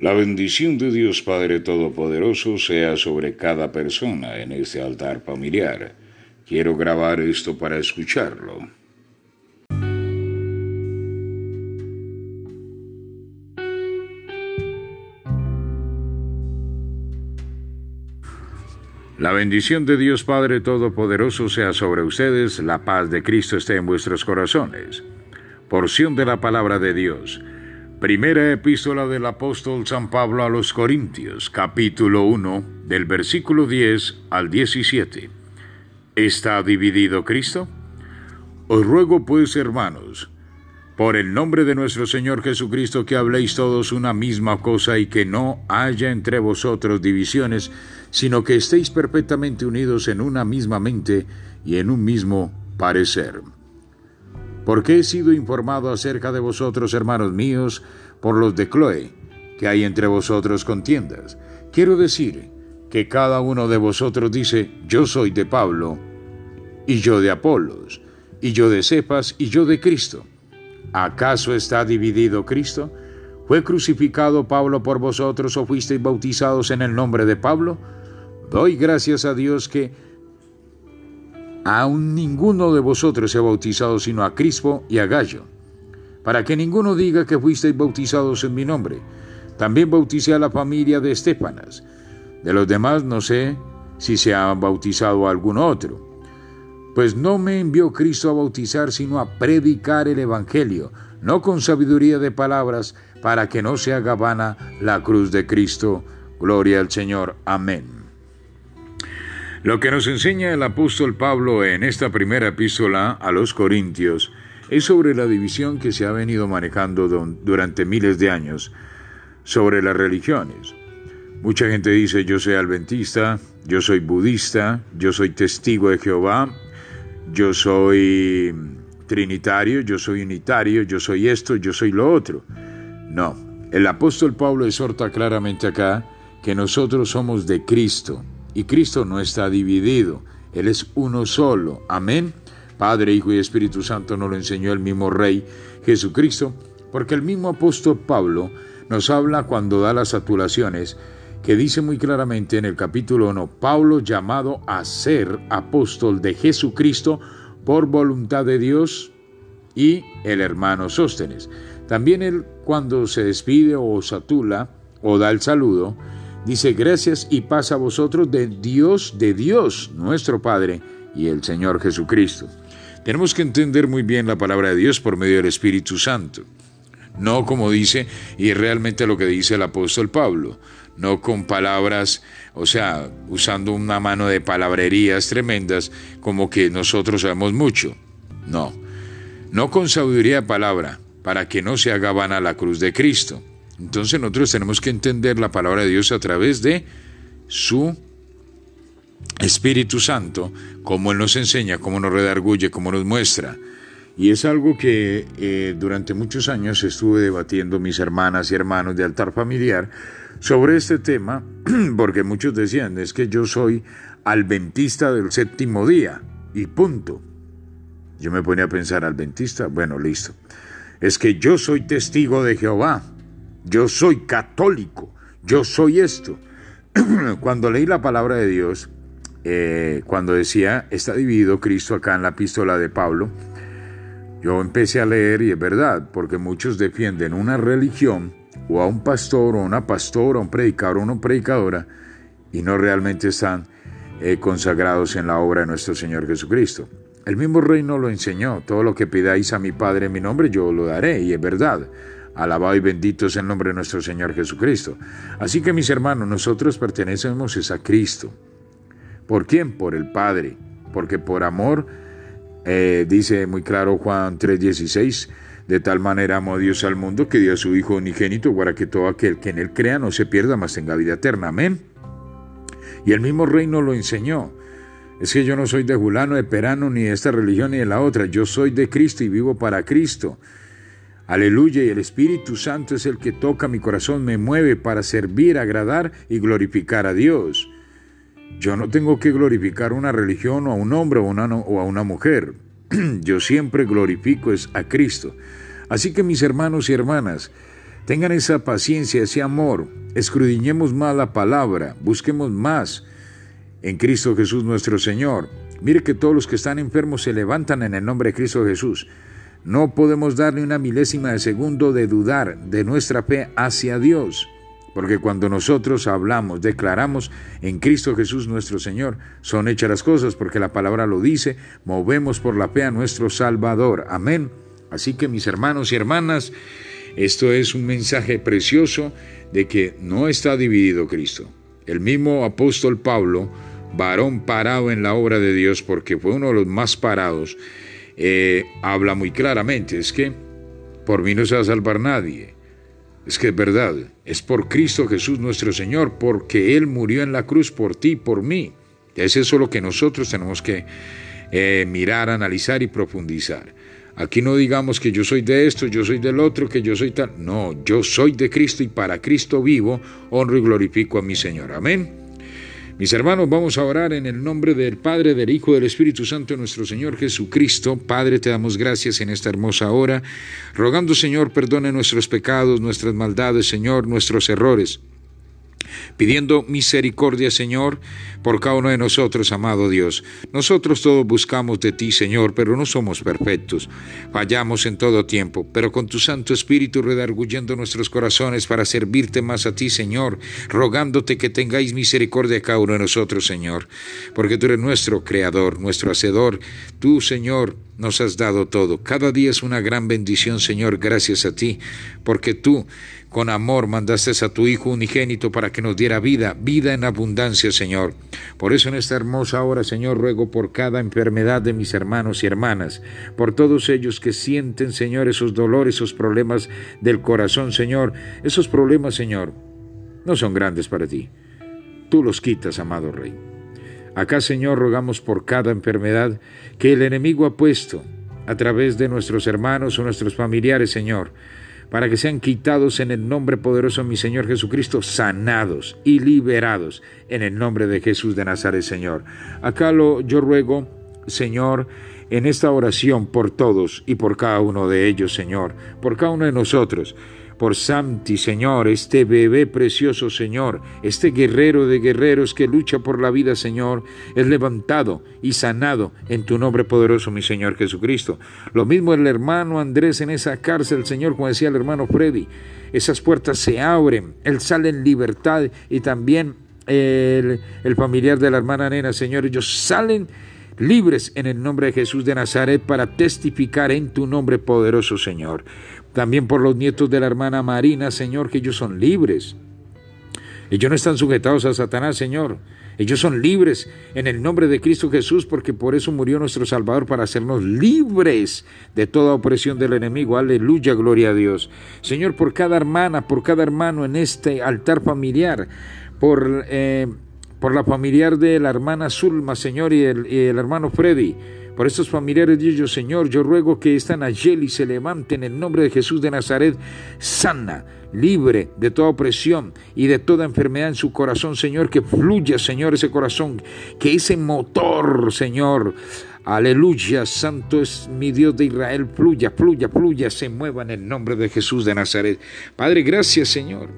La bendición de Dios Padre Todopoderoso sea sobre cada persona en este altar familiar. Quiero grabar esto para escucharlo. La bendición de Dios Padre Todopoderoso sea sobre ustedes, la paz de Cristo esté en vuestros corazones. Porción de la palabra de Dios. Primera epístola del apóstol San Pablo a los Corintios, capítulo 1, del versículo 10 al 17. ¿Está dividido Cristo? Os ruego pues, hermanos, por el nombre de nuestro Señor Jesucristo, que habléis todos una misma cosa y que no haya entre vosotros divisiones, sino que estéis perfectamente unidos en una misma mente y en un mismo parecer porque he sido informado acerca de vosotros, hermanos míos, por los de Chloe, que hay entre vosotros contiendas. Quiero decir que cada uno de vosotros dice, yo soy de Pablo, y yo de Apolos, y yo de Cepas, y yo de Cristo. ¿Acaso está dividido Cristo? ¿Fue crucificado Pablo por vosotros o fuisteis bautizados en el nombre de Pablo? Doy gracias a Dios que Aún ninguno de vosotros se ha bautizado sino a Crispo y a Gallo, para que ninguno diga que fuisteis bautizados en mi nombre. También bauticé a la familia de Estefanas. De los demás no sé si se ha bautizado a algún otro. Pues no me envió Cristo a bautizar, sino a predicar el Evangelio, no con sabiduría de palabras, para que no se haga vana la cruz de Cristo. Gloria al Señor. Amén. Lo que nos enseña el apóstol Pablo en esta primera epístola a los Corintios es sobre la división que se ha venido manejando durante miles de años sobre las religiones. Mucha gente dice yo soy adventista, yo soy budista, yo soy testigo de Jehová, yo soy trinitario, yo soy unitario, yo soy esto, yo soy lo otro. No, el apóstol Pablo exhorta claramente acá que nosotros somos de Cristo y Cristo no está dividido, Él es uno solo. Amén. Padre, Hijo y Espíritu Santo nos lo enseñó el mismo Rey Jesucristo, porque el mismo apóstol Pablo nos habla cuando da las saturaciones, que dice muy claramente en el capítulo 1, Pablo llamado a ser apóstol de Jesucristo por voluntad de Dios y el hermano Sóstenes. También él cuando se despide o satula o da el saludo, Dice, gracias y paz a vosotros de Dios, de Dios, nuestro Padre y el Señor Jesucristo. Tenemos que entender muy bien la palabra de Dios por medio del Espíritu Santo. No como dice, y realmente lo que dice el apóstol Pablo, no con palabras, o sea, usando una mano de palabrerías tremendas como que nosotros sabemos mucho. No, no con sabiduría de palabra, para que no se haga vana la cruz de Cristo. Entonces nosotros tenemos que entender la palabra de Dios a través de su Espíritu Santo, como Él nos enseña, cómo nos redarguye, cómo nos muestra. Y es algo que eh, durante muchos años estuve debatiendo mis hermanas y hermanos de altar familiar sobre este tema, porque muchos decían, es que yo soy adventista del séptimo día, y punto. Yo me ponía a pensar, adventista, bueno, listo. Es que yo soy testigo de Jehová yo soy católico, yo soy esto. cuando leí la palabra de Dios, eh, cuando decía, está dividido Cristo acá en la epístola de Pablo, yo empecé a leer y es verdad, porque muchos defienden una religión o a un pastor o una pastora, un predicador o una predicadora y no realmente están eh, consagrados en la obra de nuestro Señor Jesucristo. El mismo reino lo enseñó, todo lo que pidáis a mi Padre en mi nombre yo lo daré y es verdad. Alabado y bendito es el nombre de nuestro Señor Jesucristo. Así que mis hermanos, nosotros pertenecemos a Cristo. ¿Por quién? Por el Padre. Porque por amor, eh, dice muy claro Juan 3:16, de tal manera amó Dios al mundo que dio a su Hijo unigénito para que todo aquel que en él crea no se pierda, mas tenga vida eterna. Amén. Y el mismo reino lo enseñó. Es que yo no soy de Julano, de Perano, ni de esta religión, ni de la otra. Yo soy de Cristo y vivo para Cristo. Aleluya, y el Espíritu Santo es el que toca mi corazón, me mueve para servir, agradar y glorificar a Dios. Yo no tengo que glorificar una religión o a un hombre o, o a una mujer. Yo siempre glorifico es a Cristo. Así que mis hermanos y hermanas, Tengan esa paciencia, ese amor. Escudriñemos más la palabra, busquemos más en Cristo Jesús nuestro Señor. Mire que todos los que están enfermos se levantan en el nombre de Cristo Jesús. No podemos darle una milésima de segundo de dudar de nuestra fe hacia Dios. Porque cuando nosotros hablamos, declaramos en Cristo Jesús nuestro Señor, son hechas las cosas, porque la palabra lo dice, movemos por la fe a nuestro Salvador. Amén. Así que mis hermanos y hermanas, esto es un mensaje precioso de que no está dividido Cristo. El mismo apóstol Pablo, varón parado en la obra de Dios, porque fue uno de los más parados, eh, habla muy claramente, es que por mí no se va a salvar nadie es que es verdad, es por Cristo Jesús nuestro Señor, porque Él murió en la cruz por ti por mí. Es eso lo que nosotros tenemos que eh, mirar, analizar y profundizar. Aquí no digamos que yo soy de esto, yo soy del otro, que yo soy tal. No, yo soy de Cristo y para Cristo vivo, honro y glorifico a mi Señor. Amén. Mis hermanos, vamos a orar en el nombre del Padre, del Hijo, del Espíritu Santo, nuestro Señor Jesucristo. Padre, te damos gracias en esta hermosa hora, rogando, Señor, perdone nuestros pecados, nuestras maldades, Señor, nuestros errores pidiendo misericordia, Señor, por cada uno de nosotros, amado Dios. Nosotros todos buscamos de ti, Señor, pero no somos perfectos. Fallamos en todo tiempo, pero con tu Santo Espíritu redarguyendo nuestros corazones para servirte más a ti, Señor, rogándote que tengáis misericordia a cada uno de nosotros, Señor, porque tú eres nuestro Creador, nuestro Hacedor. Tú, Señor, nos has dado todo. Cada día es una gran bendición, Señor, gracias a ti, porque tú con amor mandaste a tu Hijo unigénito para que nos diera vida, vida en abundancia, Señor. Por eso en esta hermosa hora, Señor, ruego por cada enfermedad de mis hermanos y hermanas, por todos ellos que sienten, Señor, esos dolores, esos problemas del corazón, Señor. Esos problemas, Señor, no son grandes para ti. Tú los quitas, amado Rey. Acá, Señor, rogamos por cada enfermedad que el enemigo ha puesto a través de nuestros hermanos o nuestros familiares, Señor para que sean quitados en el nombre poderoso de mi Señor Jesucristo, sanados y liberados en el nombre de Jesús de Nazaret, Señor. Acá lo, yo ruego, Señor, en esta oración por todos y por cada uno de ellos, Señor, por cada uno de nosotros por Santi, Señor, este bebé precioso, Señor, este guerrero de guerreros que lucha por la vida, Señor, es levantado y sanado en tu nombre poderoso, mi Señor Jesucristo. Lo mismo el hermano Andrés en esa cárcel, Señor, como decía el hermano Freddy. Esas puertas se abren, él sale en libertad y también el, el familiar de la hermana Nena, Señor, ellos salen libres en el nombre de Jesús de Nazaret para testificar en tu nombre poderoso, Señor. También por los nietos de la hermana Marina, Señor, que ellos son libres. Ellos no están sujetados a Satanás, Señor. Ellos son libres en el nombre de Cristo Jesús, porque por eso murió nuestro Salvador, para hacernos libres de toda opresión del enemigo. Aleluya, gloria a Dios. Señor, por cada hermana, por cada hermano en este altar familiar, por, eh, por la familiar de la hermana Zulma, Señor, y el, y el hermano Freddy por estos familiares de ellos, Señor, yo ruego que esta Nayeli se levante en el nombre de Jesús de Nazaret, sana, libre de toda opresión y de toda enfermedad en su corazón, Señor, que fluya, Señor, ese corazón, que ese motor, Señor, Aleluya, santo es mi Dios de Israel, fluya, fluya, fluya, se mueva en el nombre de Jesús de Nazaret. Padre, gracias Señor,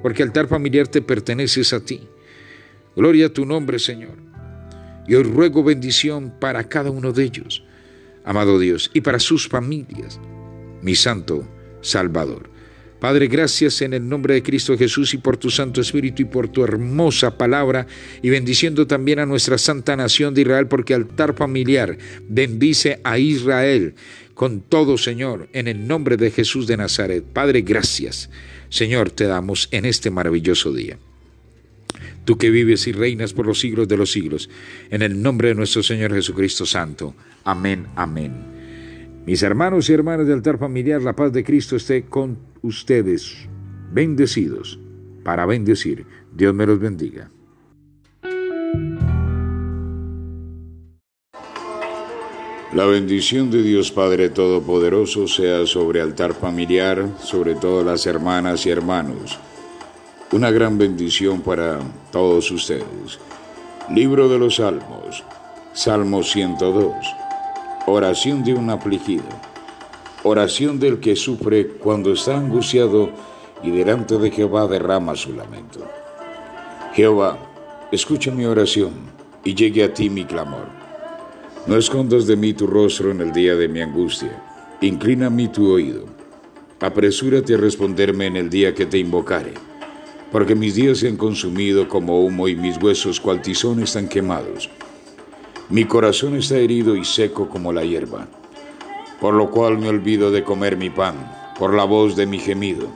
porque altar familiar te perteneces a ti. Gloria a tu nombre, Señor. Y hoy ruego bendición para cada uno de ellos, amado Dios, y para sus familias, mi Santo Salvador. Padre, gracias en el nombre de Cristo Jesús y por tu Santo Espíritu y por tu hermosa palabra y bendiciendo también a nuestra santa nación de Israel porque altar familiar bendice a Israel con todo, Señor, en el nombre de Jesús de Nazaret. Padre, gracias, Señor, te damos en este maravilloso día tú que vives y reinas por los siglos de los siglos, en el nombre de nuestro Señor Jesucristo Santo. Amén, amén. Mis hermanos y hermanas del altar familiar, la paz de Cristo esté con ustedes, bendecidos, para bendecir. Dios me los bendiga. La bendición de Dios Padre Todopoderoso sea sobre altar familiar, sobre todas las hermanas y hermanos una gran bendición para todos ustedes. Libro de los Salmos, Salmo 102. Oración de un afligido. Oración del que sufre cuando está angustiado y delante de Jehová derrama su lamento. Jehová, escucha mi oración y llegue a ti mi clamor. No escondas de mí tu rostro en el día de mi angustia. Inclina a tu oído. Apresúrate a responderme en el día que te invocare, porque mis días se han consumido como humo y mis huesos cual tizón están quemados. Mi corazón está herido y seco como la hierba, por lo cual me olvido de comer mi pan, por la voz de mi gemido.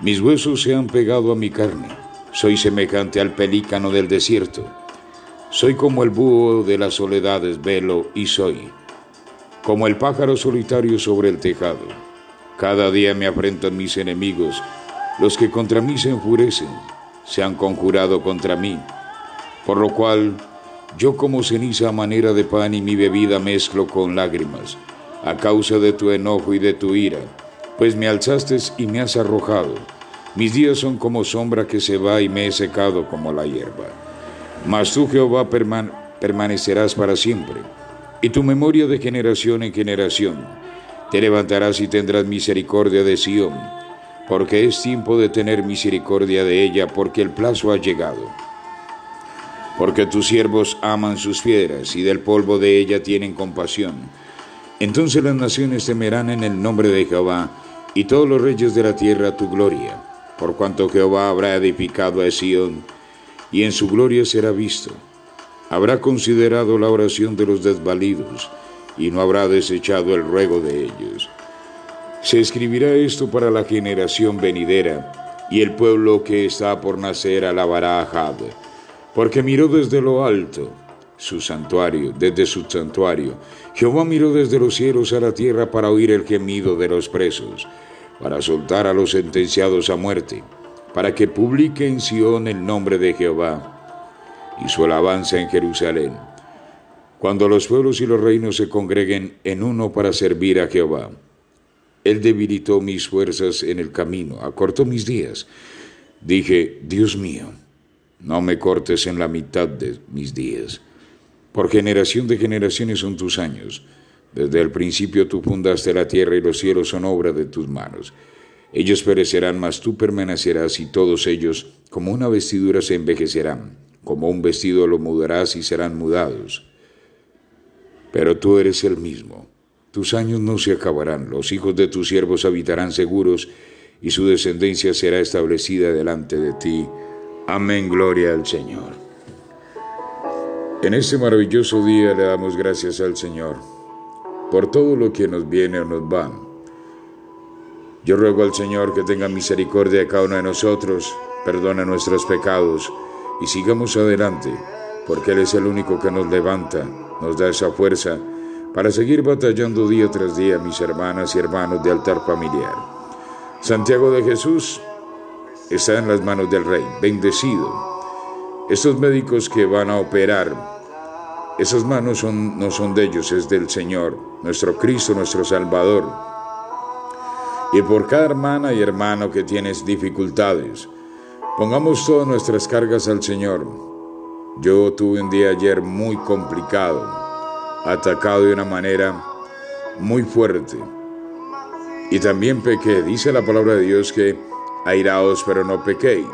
Mis huesos se han pegado a mi carne, soy semejante al pelícano del desierto, soy como el búho de las soledades, velo y soy, como el pájaro solitario sobre el tejado. Cada día me afrentan mis enemigos, los que contra mí se enfurecen, se han conjurado contra mí, por lo cual yo como ceniza a manera de pan y mi bebida mezclo con lágrimas, a causa de tu enojo y de tu ira pues me alzaste y me has arrojado. Mis días son como sombra que se va y me he secado como la hierba. Mas tú, Jehová, permanecerás para siempre, y tu memoria de generación en generación. Te levantarás y tendrás misericordia de Sión, porque es tiempo de tener misericordia de ella, porque el plazo ha llegado. Porque tus siervos aman sus piedras, y del polvo de ella tienen compasión. Entonces las naciones temerán en el nombre de Jehová, y todos los reyes de la tierra tu gloria, por cuanto Jehová habrá edificado a Sión, y en su gloria será visto. Habrá considerado la oración de los desvalidos, y no habrá desechado el ruego de ellos. Se escribirá esto para la generación venidera, y el pueblo que está por nacer alabará a Jad, porque miró desde lo alto su santuario, desde su santuario. Jehová miró desde los cielos a la tierra para oír el gemido de los presos para soltar a los sentenciados a muerte, para que publique en Sión el nombre de Jehová y su alabanza en Jerusalén, cuando los pueblos y los reinos se congreguen en uno para servir a Jehová. Él debilitó mis fuerzas en el camino, acortó mis días. Dije, Dios mío, no me cortes en la mitad de mis días. Por generación de generaciones son tus años desde el principio tú fundaste la tierra y los cielos son obra de tus manos. Ellos perecerán, mas tú permanecerás y todos ellos como una vestidura se envejecerán, como un vestido lo mudarás y serán mudados. Pero tú eres el mismo. Tus años no se acabarán, los hijos de tus siervos habitarán seguros y su descendencia será establecida delante de ti. Amén, gloria al Señor. En este maravilloso día le damos gracias al Señor por todo lo que nos viene o nos va. Yo ruego al Señor que tenga misericordia de cada uno de nosotros, perdone nuestros pecados y sigamos adelante, porque Él es el único que nos levanta, nos da esa fuerza para seguir batallando día tras día, mis hermanas y hermanos de altar familiar. Santiago de Jesús está en las manos del Rey, bendecido. Estos médicos que van a operar esas manos no son de ellos, es del Señor, nuestro Cristo, nuestro Salvador. Y por cada hermana y hermano que tienes dificultades, pongamos todas nuestras cargas al Señor. Yo tuve un día ayer muy complicado, atacado de una manera muy fuerte. Y también pequé. Dice la palabra de Dios que airaos pero no pequéis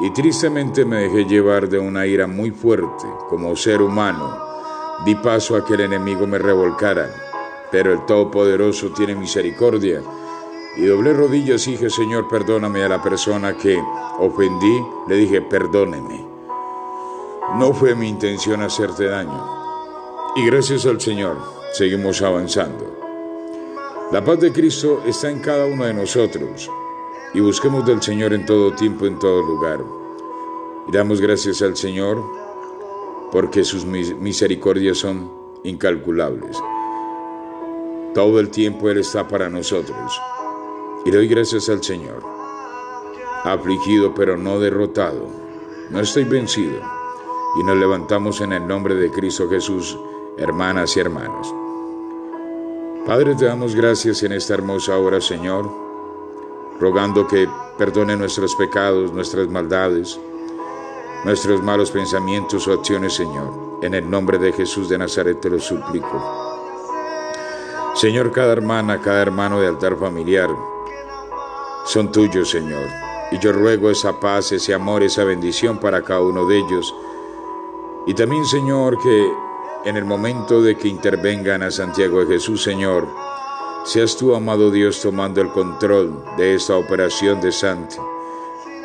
y tristemente me dejé llevar de una ira muy fuerte como ser humano. Di paso a que el enemigo me revolcara, pero el Todopoderoso tiene misericordia. Y doblé rodillas y dije, Señor, perdóname a la persona que ofendí. Le dije, perdóneme. No fue mi intención hacerte daño. Y gracias al Señor, seguimos avanzando. La paz de Cristo está en cada uno de nosotros y busquemos del Señor en todo tiempo, en todo lugar. Y damos gracias al Señor porque sus misericordias son incalculables. Todo el tiempo Él está para nosotros. Y doy gracias al Señor. Afligido pero no derrotado. No estoy vencido. Y nos levantamos en el nombre de Cristo Jesús, hermanas y hermanos. Padre, te damos gracias en esta hermosa hora, Señor rogando que perdone nuestros pecados, nuestras maldades, nuestros malos pensamientos o acciones, Señor. En el nombre de Jesús de Nazaret te lo suplico. Señor, cada hermana, cada hermano de altar familiar, son tuyos, Señor. Y yo ruego esa paz, ese amor, esa bendición para cada uno de ellos. Y también, Señor, que en el momento de que intervengan a Santiago de Jesús, Señor, seas tú, amado Dios, tomando el control de esta operación de Santi.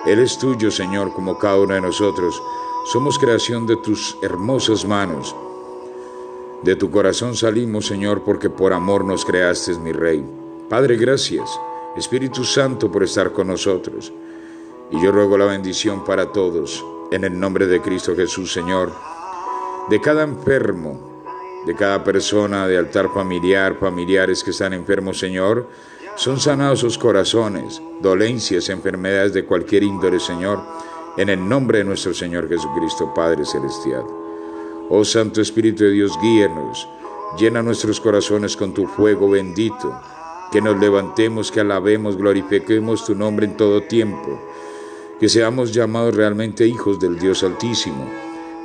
Él es tuyo, Señor, como cada uno de nosotros. Somos creación de tus hermosas manos. De tu corazón salimos, Señor, porque por amor nos creaste, mi Rey. Padre, gracias. Espíritu Santo, por estar con nosotros. Y yo ruego la bendición para todos, en el nombre de Cristo Jesús, Señor, de cada enfermo, de cada persona de altar familiar, familiares que están enfermos, Señor, son sanados sus corazones, dolencias, enfermedades de cualquier índole, Señor, en el nombre de nuestro Señor Jesucristo, Padre Celestial. Oh Santo Espíritu de Dios, guíenos, llena nuestros corazones con tu fuego bendito, que nos levantemos, que alabemos, glorifiquemos tu nombre en todo tiempo, que seamos llamados realmente hijos del Dios Altísimo.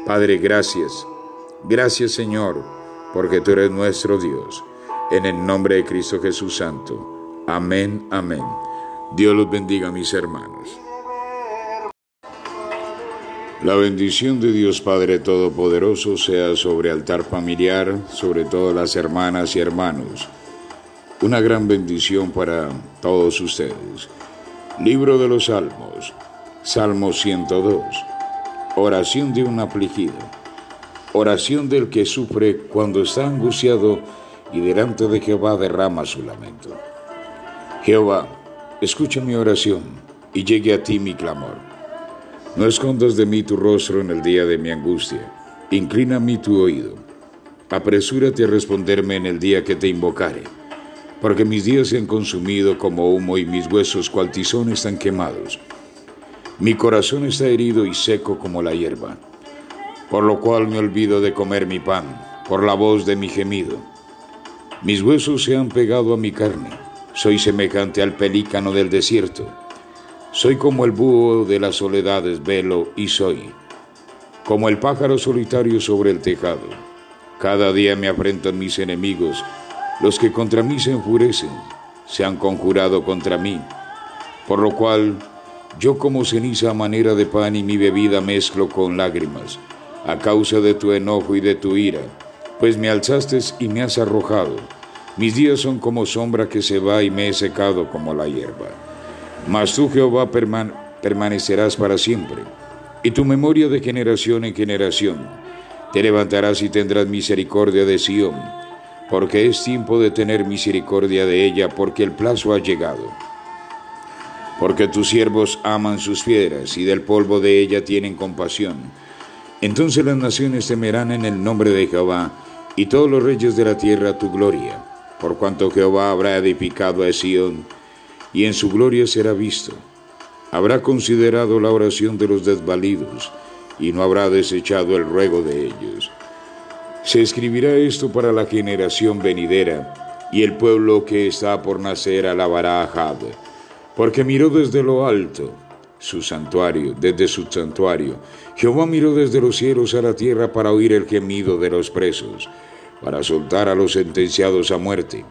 Padre, gracias. Gracias Señor, porque tú eres nuestro Dios. En el nombre de Cristo Jesús Santo. Amén, amén. Dios los bendiga, mis hermanos. La bendición de Dios Padre Todopoderoso sea sobre altar familiar, sobre todas las hermanas y hermanos. Una gran bendición para todos ustedes. Libro de los Salmos, Salmo 102. Oración de un afligido. Oración del que sufre cuando está angustiado y delante de Jehová derrama su lamento. Jehová, escucha mi oración y llegue a ti mi clamor. No escondas de mí tu rostro en el día de mi angustia. Inclina a tu oído. Apresúrate a responderme en el día que te invocare, porque mis días se han consumido como humo y mis huesos cual tizón están quemados. Mi corazón está herido y seco como la hierba, por lo cual me olvido de comer mi pan, por la voz de mi gemido. Mis huesos se han pegado a mi carne, soy semejante al pelícano del desierto. Soy como el búho de las soledades, velo y soy, como el pájaro solitario sobre el tejado. Cada día me afrentan mis enemigos, los que contra mí se enfurecen, se han conjurado contra mí, por lo cual yo como ceniza a manera de pan y mi bebida mezclo con lágrimas, a causa de tu enojo y de tu ira, pues me alzaste y me has arrojado. Mis días son como sombra que se va y me he secado como la hierba. Mas tú, Jehová, permanecerás para siempre, y tu memoria de generación en generación. Te levantarás y tendrás misericordia de Sión, porque es tiempo de tener misericordia de ella, porque el plazo ha llegado. Porque tus siervos aman sus piedras, y del polvo de ella tienen compasión. Entonces las naciones temerán en el nombre de Jehová, y todos los reyes de la tierra tu gloria, por cuanto Jehová habrá edificado a Sión, y en su gloria será visto. Habrá considerado la oración de los desvalidos y no habrá desechado el ruego de ellos. Se escribirá esto para la generación venidera, y el pueblo que está por nacer alabará a Jahwe, porque miró desde lo alto su santuario, desde su santuario. Jehová miró desde los cielos a la tierra para oír el gemido de los presos, para soltar a los sentenciados a muerte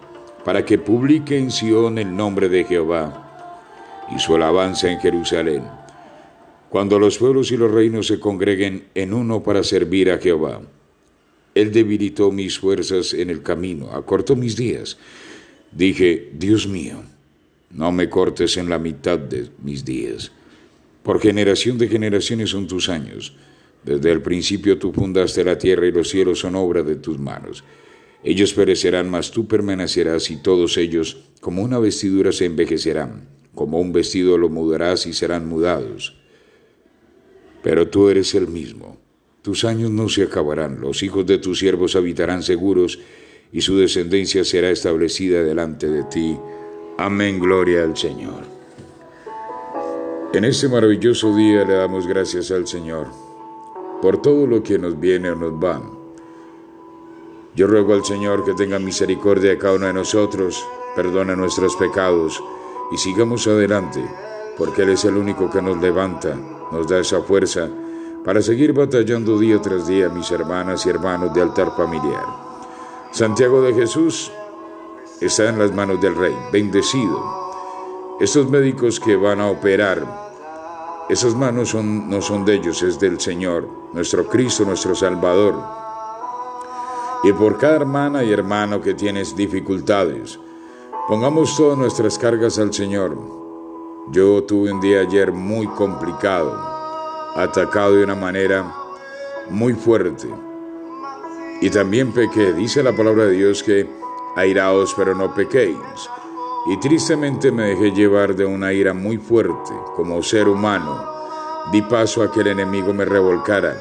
para que publique en Sión el nombre de Jehová y su alabanza en Jerusalén, cuando los pueblos y los reinos se congreguen en uno para servir a Jehová. Él debilitó mis fuerzas en el camino, acortó mis días. Dije, Dios mío, no me cortes en la mitad de mis días. Por generación de generaciones son tus años. Desde el principio tú fundaste la tierra y los cielos son obra de tus manos. Ellos perecerán, mas tú permanecerás y todos ellos como una vestidura se envejecerán, como un vestido lo mudarás y serán mudados. Pero tú eres el mismo. Tus años no se acabarán, los hijos de tus siervos habitarán seguros y su descendencia será establecida delante de ti. Amén, gloria al Señor. En este maravilloso día le damos gracias al Señor por todo lo que nos viene o nos va yo ruego al Señor que tenga misericordia de cada uno de nosotros, perdone nuestros pecados y sigamos adelante, porque Él es el único que nos levanta, nos da esa fuerza para seguir batallando día tras día, mis hermanas y hermanos de altar familiar. Santiago de Jesús está en las manos del Rey, bendecido. Estos médicos que van a operar, esas manos no son de ellos, es del Señor, nuestro Cristo, nuestro Salvador. Y por cada hermana y hermano que tienes dificultades, pongamos todas nuestras cargas al Señor. Yo tuve un día ayer muy complicado, atacado de una manera muy fuerte. Y también pequé, dice la palabra de Dios que airaos pero no pequéis. Y tristemente me dejé llevar de una ira muy fuerte como ser humano. Di paso a que el enemigo me revolcara,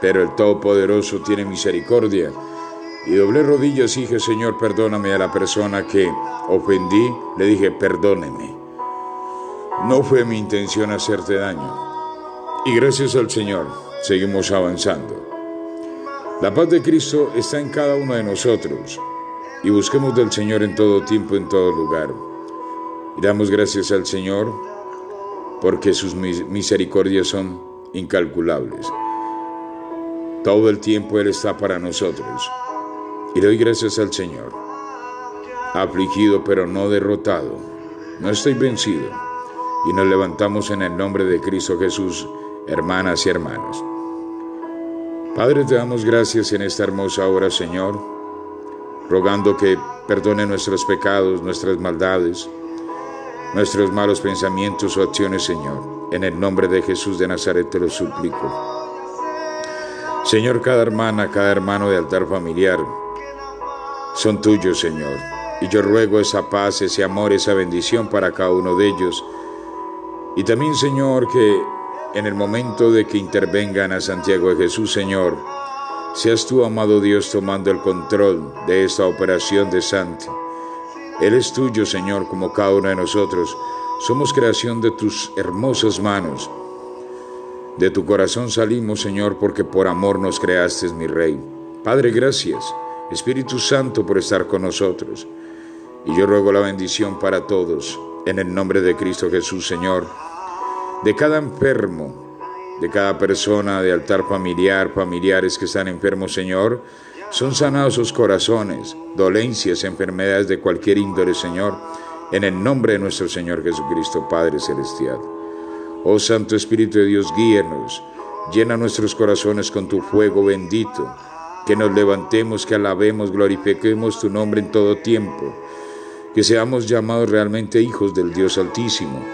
pero el Todopoderoso tiene misericordia y doblé rodillas y dije, Señor, perdóname a la persona que ofendí. Le dije, perdóneme. No fue mi intención hacerte daño. Y gracias al Señor, seguimos avanzando. La paz de Cristo está en cada uno de nosotros. Y busquemos del Señor en todo tiempo, en todo lugar. Y damos gracias al Señor porque sus misericordias son incalculables. Todo el tiempo Él está para nosotros. Y doy gracias al Señor. Afligido pero no derrotado. No estoy vencido. Y nos levantamos en el nombre de Cristo Jesús, hermanas y hermanos. Padre, te damos gracias en esta hermosa hora, Señor, rogando que perdone nuestros pecados, nuestras maldades, nuestros malos pensamientos o acciones, Señor. En el nombre de Jesús de Nazaret te lo suplico. Señor, cada hermana, cada hermano de altar familiar, son tuyos, Señor. Y yo ruego esa paz, ese amor, esa bendición para cada uno de ellos. Y también, Señor, que en el momento de que intervengan a Santiago de Jesús, Señor, seas tú, amado Dios, tomando el control de esta operación de Santi. Él es tuyo, Señor, como cada uno de nosotros. Somos creación de tus hermosas manos. De tu corazón salimos, Señor, porque por amor nos creaste, mi Rey. Padre, gracias. Espíritu Santo, por estar con nosotros. Y yo ruego la bendición para todos, en el nombre de Cristo Jesús, Señor, de cada enfermo, de cada persona de altar familiar, familiares que están enfermos, Señor, son sanados sus corazones, dolencias, enfermedades de cualquier índole, Señor, en el nombre de nuestro Señor Jesucristo, Padre Celestial. Oh Santo Espíritu de Dios, guíenos, llena nuestros corazones con tu fuego bendito que nos levantemos, que alabemos, glorifiquemos tu nombre en todo tiempo, que seamos llamados realmente hijos del Dios Altísimo.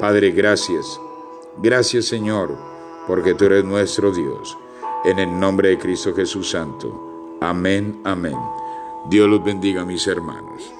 Padre, gracias. Gracias Señor, porque tú eres nuestro Dios. En el nombre de Cristo Jesús Santo. Amén, amén. Dios los bendiga, mis hermanos.